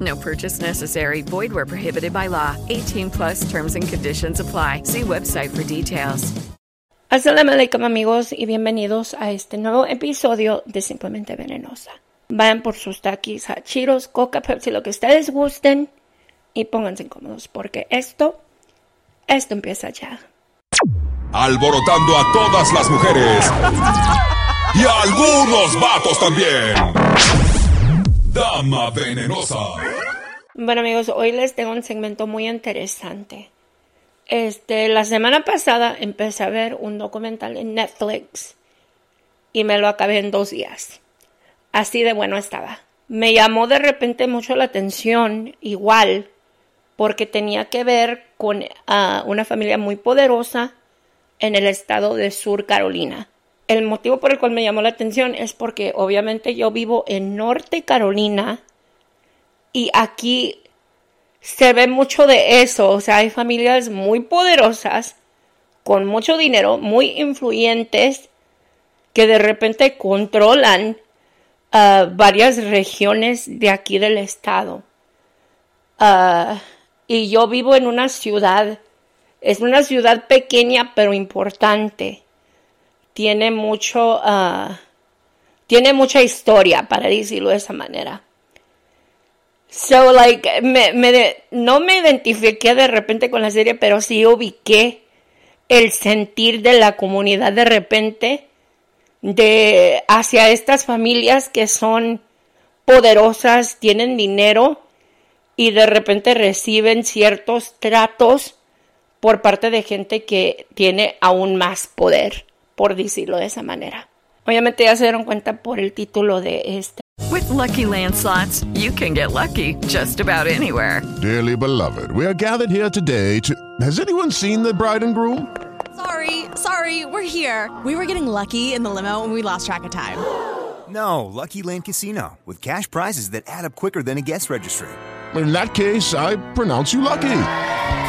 No purchase necessary. Void where prohibited by law. 18 plus terms and conditions apply. See website for details. Assalamu alaikum amigos y bienvenidos a este nuevo episodio de Simplemente Venenosa. Vayan por sus taquis, hachiros, coca, pepsi, lo que ustedes gusten y pónganse incómodos porque esto, esto empieza ya. Alborotando a todas las mujeres y a algunos vatos también. Dama venenosa. Bueno amigos, hoy les tengo un segmento muy interesante. Este, la semana pasada empecé a ver un documental en Netflix y me lo acabé en dos días. Así de bueno estaba. Me llamó de repente mucho la atención, igual, porque tenía que ver con ah, una familia muy poderosa en el estado de Sur Carolina. El motivo por el cual me llamó la atención es porque obviamente yo vivo en Norte Carolina y aquí se ve mucho de eso. O sea, hay familias muy poderosas, con mucho dinero, muy influyentes, que de repente controlan uh, varias regiones de aquí del estado. Uh, y yo vivo en una ciudad, es una ciudad pequeña pero importante. Tiene mucho, uh, tiene mucha historia, para decirlo de esa manera. So, like, me, me no me identifiqué de repente con la serie, pero sí ubiqué el sentir de la comunidad de repente de hacia estas familias que son poderosas, tienen dinero y de repente reciben ciertos tratos por parte de gente que tiene aún más poder, por decirlo de esa manera. Obviamente ya se dieron cuenta por el título de este With Lucky Land slots, you can get lucky just about anywhere. Dearly beloved, we are gathered here today to. Has anyone seen the bride and groom? Sorry, sorry, we're here. We were getting lucky in the limo and we lost track of time. No, Lucky Land Casino, with cash prizes that add up quicker than a guest registry. In that case, I pronounce you lucky.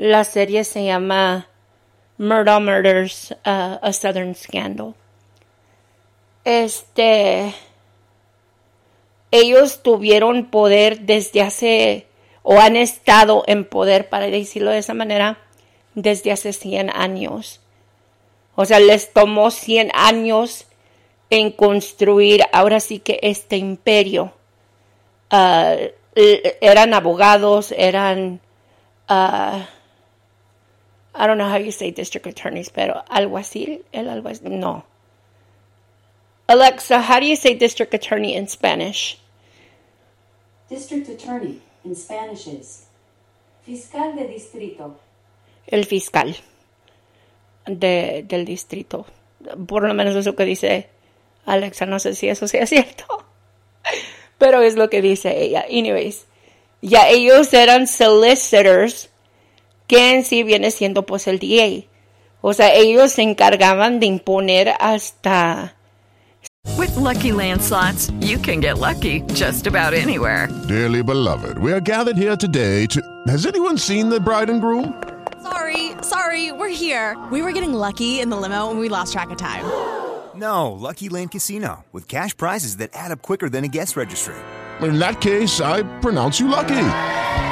La serie se llama Murdoch Murders, uh, A Southern Scandal. Este. Ellos tuvieron poder desde hace. o han estado en poder, para decirlo de esa manera, desde hace 100 años. O sea, les tomó 100 años en construir ahora sí que este imperio. Uh, eran abogados, eran. Uh, I don't know how you say district attorneys, pero alguacil, el alguacil, no. Alexa, how do you say district attorney in Spanish? District attorney in Spanish is fiscal de distrito. El fiscal de, del distrito. Por lo menos eso que dice Alexa, no sé si eso sea cierto. Pero es lo que dice ella. Anyways, ya ellos eran solicitors, que en sí viene siendo pues el DA. O sea, ellos se encargaban de imponer hasta... With lucky landslots, you can get lucky just about anywhere. Dearly beloved, we are gathered here today to. Has anyone seen the bride and groom? Sorry, sorry, we're here. We were getting lucky in the limo and we lost track of time. No, Lucky Land Casino, with cash prizes that add up quicker than a guest registry. In that case, I pronounce you lucky.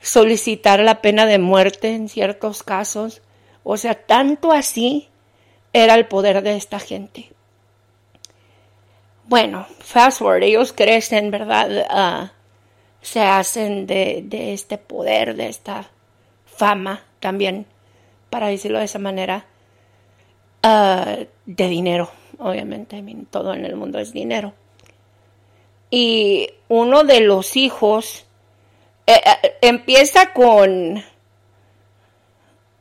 solicitar la pena de muerte en ciertos casos. O sea, tanto así era el poder de esta gente. Bueno, fast forward, ellos crecen, ¿verdad? Ah, se hacen de, este poder, de esta fama también, para decirlo de esa manera, ah, de dinero, obviamente, todo en el mundo es dinero. Y uno de los hijos eh, eh, empieza con.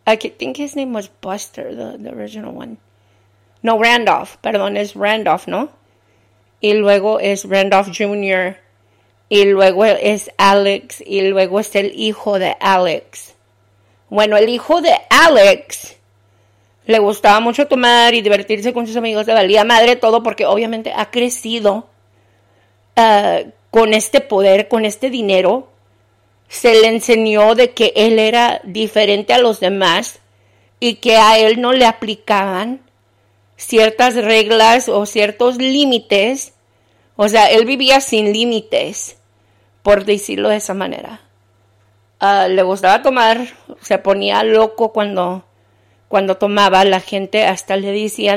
I think his name was Buster, the, the original one. No, Randolph, perdón, es Randolph, ¿no? Y luego es Randolph Jr. Y luego es Alex. Y luego es el hijo de Alex. Bueno, el hijo de Alex le gustaba mucho tomar y divertirse con sus amigos. Le valía madre todo porque obviamente ha crecido ah, con este poder, con este dinero se le enseñó de que él era diferente a los demás y que a él no le aplicaban ciertas reglas o ciertos límites. O sea, él vivía sin límites, por decirlo de esa manera. Ah, le gustaba tomar, se ponía loco cuando, cuando tomaba. La gente hasta le decía,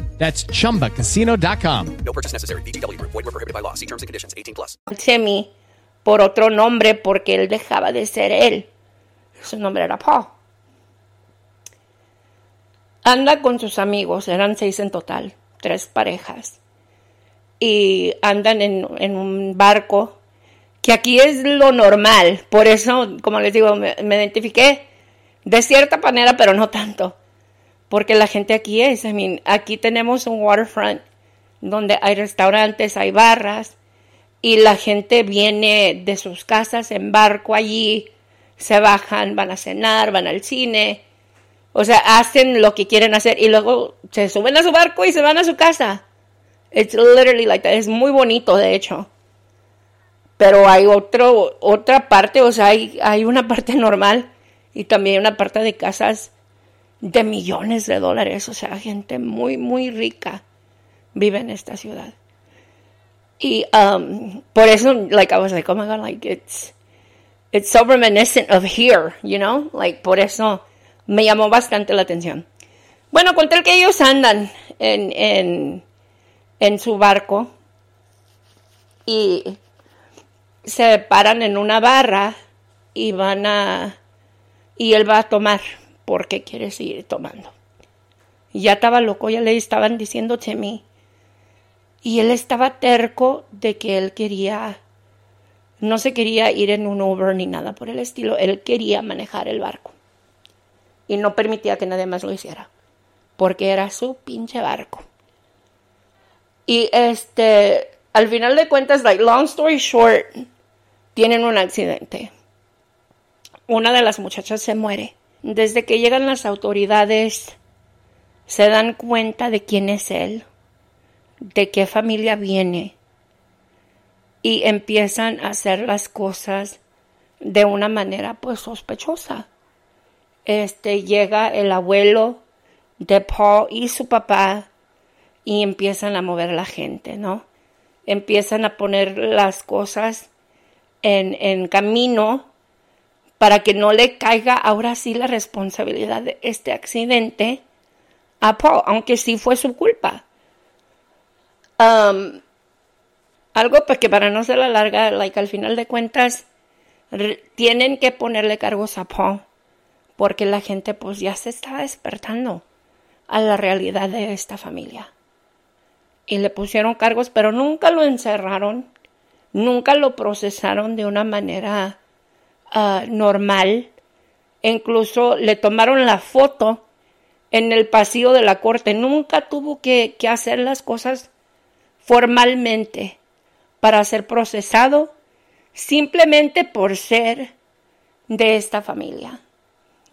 That's chumbacasino.com. No purchase necessary. VGW. Void were prohibited by law. See terms and conditions. 18 plus. Timmy por otro nombre porque él dejaba de ser él. Su nombre era Paul. Anda con sus amigos, eran seis en total, tres parejas. Y andan en, en un barco, que aquí es lo normal. Por eso, como les digo, me, me identifiqué de cierta manera, pero no tanto. Porque la gente aquí es, I mean, aquí tenemos un waterfront donde hay restaurantes, hay barras, y la gente viene de sus casas en barco allí, se bajan, van a cenar, van al cine, o sea, hacen lo que quieren hacer y luego se suben a su barco y se van a su casa. It's literally like that. Es muy bonito, de hecho. Pero hay otro, otra parte, o sea, hay, hay una parte normal y también una parte de casas de millones de dólares. O sea, gente muy, muy rica vive en esta ciudad. Y um, por eso, like, I was like, oh my God, like, it's, it's so reminiscent of here, you know? Like, por eso me llamó bastante la atención. Bueno, con tal que ellos andan en, en, en su barco y se paran en una barra y van a... y él va a tomar porque quiere seguir tomando. Ya estaba loco, ya le estaban diciendo mí y él estaba terco de que él quería, no se quería ir en un Uber ni nada por el estilo, él quería manejar el barco. Y no permitía que nadie más lo hiciera, porque era su pinche barco. Y este, al final de cuentas, like, long story short, tienen un accidente. Una de las muchachas se muere. Desde que llegan las autoridades, se dan cuenta de quién es él de qué familia viene y empiezan a hacer las cosas de una manera pues sospechosa. Este llega el abuelo de Paul y su papá y empiezan a mover la gente, ¿no? Empiezan a poner las cosas en, en camino para que no le caiga ahora sí la responsabilidad de este accidente a Paul, aunque sí fue su culpa. Um, algo que para no ser la larga, like al final de cuentas, tienen que ponerle cargos a Paul, porque la gente pues ya se está despertando a la realidad de esta familia. Y le pusieron cargos, pero nunca lo encerraron, nunca lo procesaron de una manera uh, normal. incluso le tomaron la foto en el pasillo de la corte. Nunca tuvo que, que hacer las cosas formalmente para ser procesado simplemente por ser de esta familia.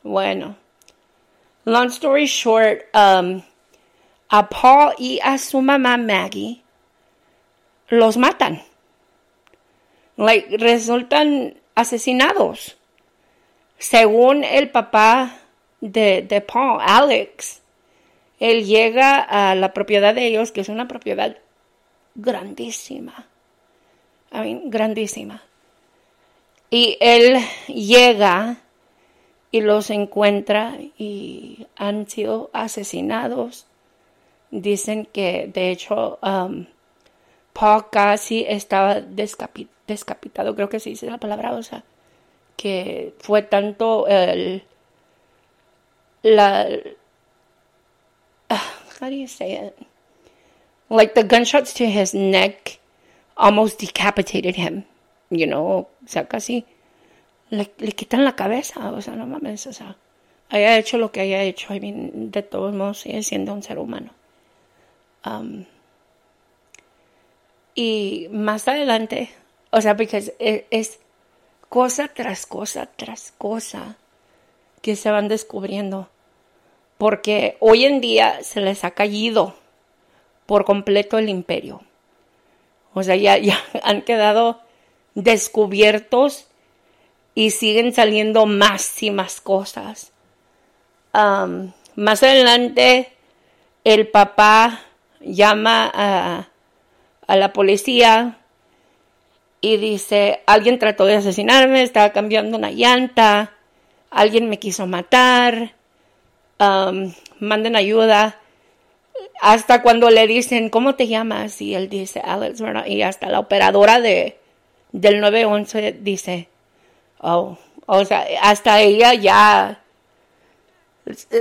Bueno, long story short, um, a Paul y a su mamá Maggie los matan. Like, resultan asesinados. Según el papá de, de Paul, Alex, él llega a la propiedad de ellos, que es una propiedad grandísima. I mean, grandísima. Y él llega y los encuentra y han sido asesinados. Dicen que de hecho um, Paul casi estaba descapitado, creo que se dice la palabra, o sea, que fue tanto el la uh, how do you say it? Like the gunshots to his neck almost decapitated him, you know, o sea, casi le, le quitan la cabeza, o sea, no mames, o sea, haya hecho lo que haya hecho, I mean, de todos modos sigue siendo un ser humano. Um, y más adelante, o sea, porque es, es, cosa tras cosa tras cosa que se van descubriendo. Porque hoy en día se les ha caído por completo el imperio. O sea, ya, ya han quedado descubiertos y siguen saliendo más y más cosas. más adelante, el papá llama a, a la policía y dice, alguien trató de asesinarme, estaba cambiando una llanta, alguien me quiso matar, manden ayuda hasta cuando le dicen, ¿cómo te llamas? Y él dice, Alex, Y hasta la operadora de, del 911 dice, oh, o sea, hasta ella ya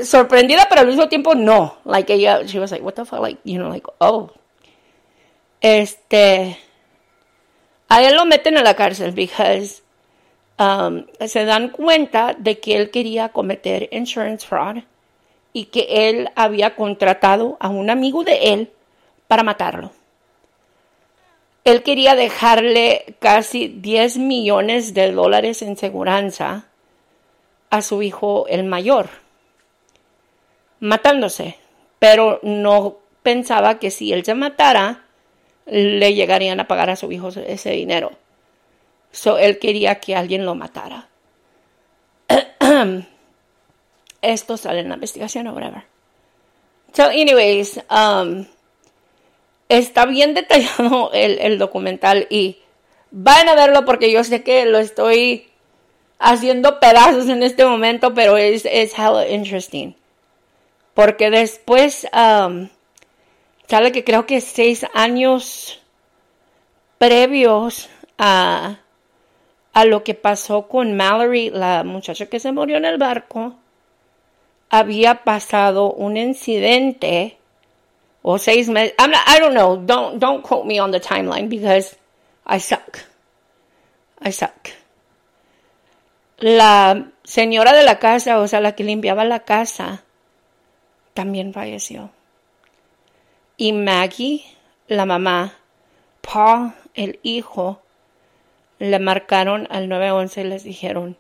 sorprendida, pero al mismo tiempo no. Like ella, she was like, what the fuck, like, you know, like, oh. Este, a él lo meten a la cárcel because um, se dan cuenta de que él quería cometer insurance fraud y que él había contratado a un amigo de él para matarlo. él quería dejarle casi 10 millones de dólares en seguranza a su hijo el mayor, matándose, pero no pensaba que si él se matara, le llegarían a pagar a su hijo ese dinero. So, él quería que alguien lo matara. Esto sale en la investigación o whatever. So, anyways, um, está bien detallado el, el, documental y van a verlo porque yo sé que lo estoy haciendo pedazos en este momento, pero es, es hella interesting. Porque después um, sale que creo que seis años previos a, a lo que pasó con Mallory, la muchacha que se murió en el barco, había pasado un incidente o seis meses. I'm I don't know. Don't don't quote me on the timeline because I suck. I suck. La señora de la casa, o sea, la que limpiaba la casa, también falleció. Y Maggie, la mamá, Paul, el hijo, le marcaron al 911 y les dijeron,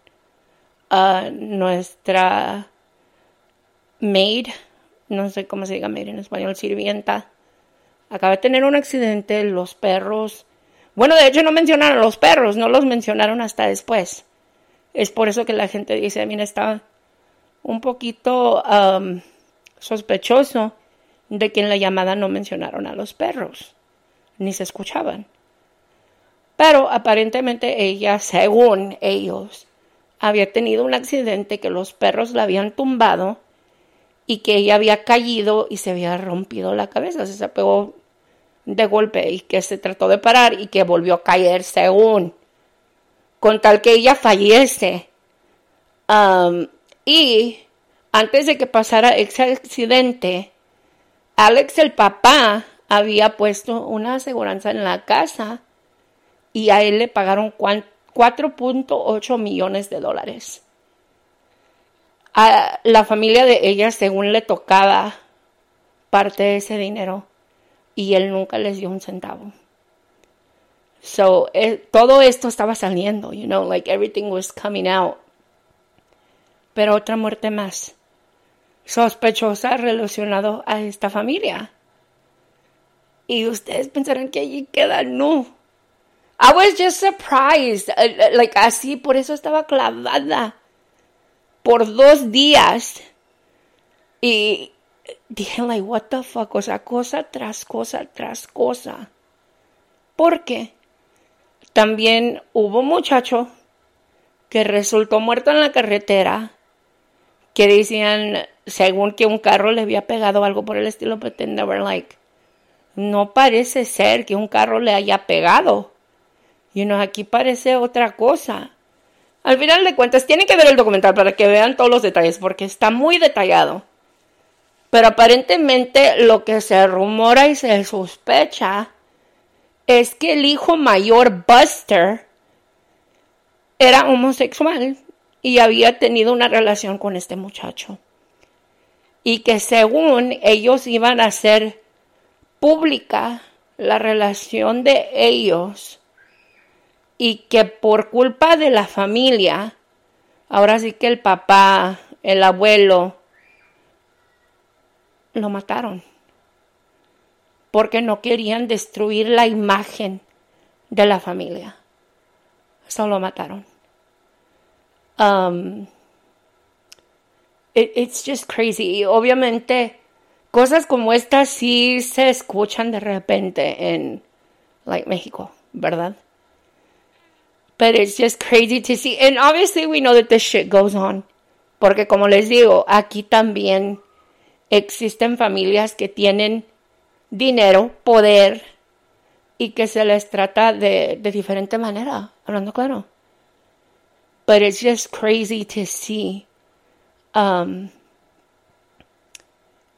uh, nuestra maid, no sé cómo se diga maid en español, sirvienta, acaba de tener un accidente, los perros, bueno, de hecho no mencionaron a los perros, no los mencionaron hasta después. Es por eso que la gente dice, mira, está un poquito sospechoso de que en la llamada no mencionaron a los perros, ni se escuchaban. Pero aparentemente ella, según ellos, había tenido un accidente que los perros la habían tumbado y que ella había caído y se había rompido la cabeza, se pegó de golpe y que se trató de parar y que volvió a caer según, con tal que ella fallece. Y antes de que pasara ese accidente, Alex el papá había puesto una aseguranza en la casa y a él le pagaron 4.8 millones de dólares a la familia de ella según le tocaba parte de ese dinero y él nunca les dio un centavo. So, eh, todo esto estaba saliendo, you know, like everything was coming out. Pero otra muerte más, sospechosa relacionado a esta familia. Y ustedes pensarán que allí queda, no. I was just surprised, uh, like así, por eso estaba clavada por dos días. Y dije, like, what the fuck, o sea, cosa tras cosa tras cosa. Porque también hubo un muchacho que resultó muerto en la carretera, que decían, según que un carro le había pegado algo por el estilo, but they were like, no parece ser que un carro le haya pegado. Y you aquí parece otra cosa. Al final de cuentas, tienen que ver el documental para que vean todos los detalles, porque está muy detallado. Pero aparentemente lo que se rumora y se sospecha es que el hijo mayor, Buster, era homosexual y había tenido una relación con este muchacho. Y que según ellos iban a hacer pública la relación de ellos y que por culpa de la familia, ahora sí que el papá, el abuelo, lo mataron. Porque no querían destruir la imagen de la familia. Eso lo mataron. Um, it's just crazy. Y obviamente, cosas como estas sí se escuchan de repente en like, México, ¿verdad? But it's just crazy to see. And obviously we know that this shit goes on. Porque como les digo, aquí también existen familias que tienen dinero, poder y que se les trata de, de diferente manera, hablando claro. But it's just crazy to see um,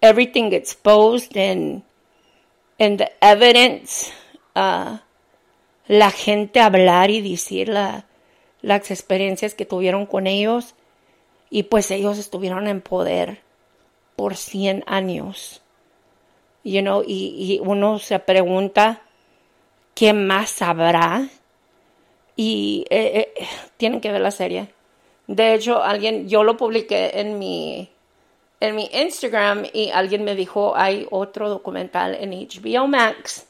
everything exposed and and the evidence uh, la gente hablar y decir las experiencias que tuvieron con ellos y pues ellos estuvieron en poder por 100 años. You know, y, uno se pregunta ¿qué más habrá? Y eh, eh, tienen que ver la serie. De hecho, alguien, yo lo publiqué en mi, en mi Instagram y alguien me dijo, hay otro documental en HBO Max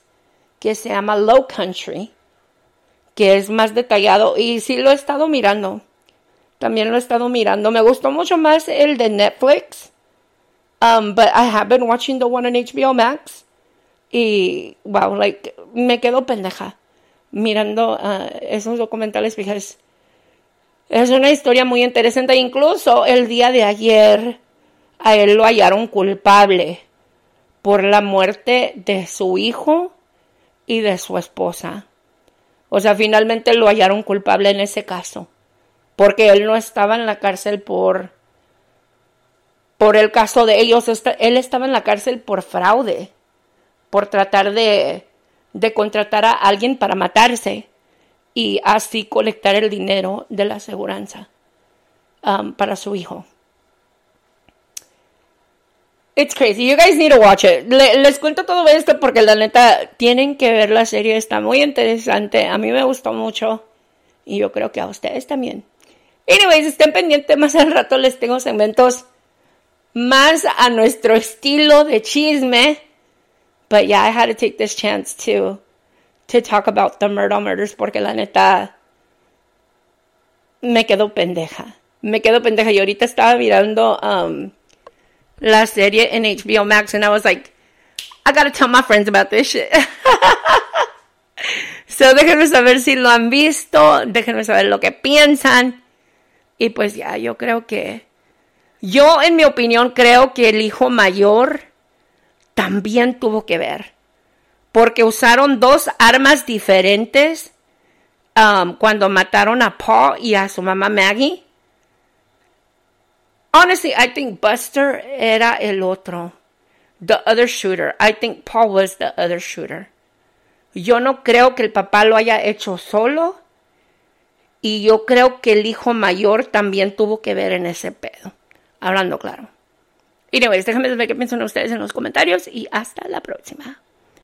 que se llama Low Country, que es más detallado y sí lo he estado mirando. También lo he estado mirando. Me gustó mucho más el de Netflix. Um, but I have been watching the one on HBO Max. Y, wow, like, me quedo pendeja mirando uh, esos documentales, because es una historia muy interesante. Incluso el día de ayer a él lo hallaron culpable por la muerte de su hijo y de su esposa. O sea, finalmente lo hallaron culpable en ese caso, porque él no estaba en la cárcel por por el caso de ellos, él estaba en la cárcel por fraude, por tratar de, de contratar a alguien para matarse y así colectar el dinero de la aseguranza um, para su hijo. It's crazy. You guys need to watch it. les cuento todo esto porque la neta tienen que ver la serie. Está muy interesante. A mí me gustó mucho. Y yo creo que a ustedes también. Anyways, estén pendientes. Más al rato les tengo segmentos más a nuestro estilo de chisme. But yeah, I had to take this chance to, to talk about the Murder Murders porque la neta me quedo pendeja. Me quedo pendeja. Y ahorita estaba mirando um, la serie en HBO Max and I was like, I gotta tell my friends about this shit. so déjenme saber si lo han visto, déjenme saber lo que piensan. Y pues ya, yo creo que, yo en mi opinión creo que el hijo mayor también tuvo que ver. Porque usaron dos armas diferentes um, cuando mataron a Paul y a su mamá Maggie. Honestly, I think Buster era el otro. The other shooter. I think Paul was the other shooter. Yo no creo que el papá lo haya hecho solo. Y yo creo que el hijo mayor también tuvo que ver en ese pedo. Hablando claro. Y déjenme saber qué piensan ustedes en los comentarios y hasta la próxima.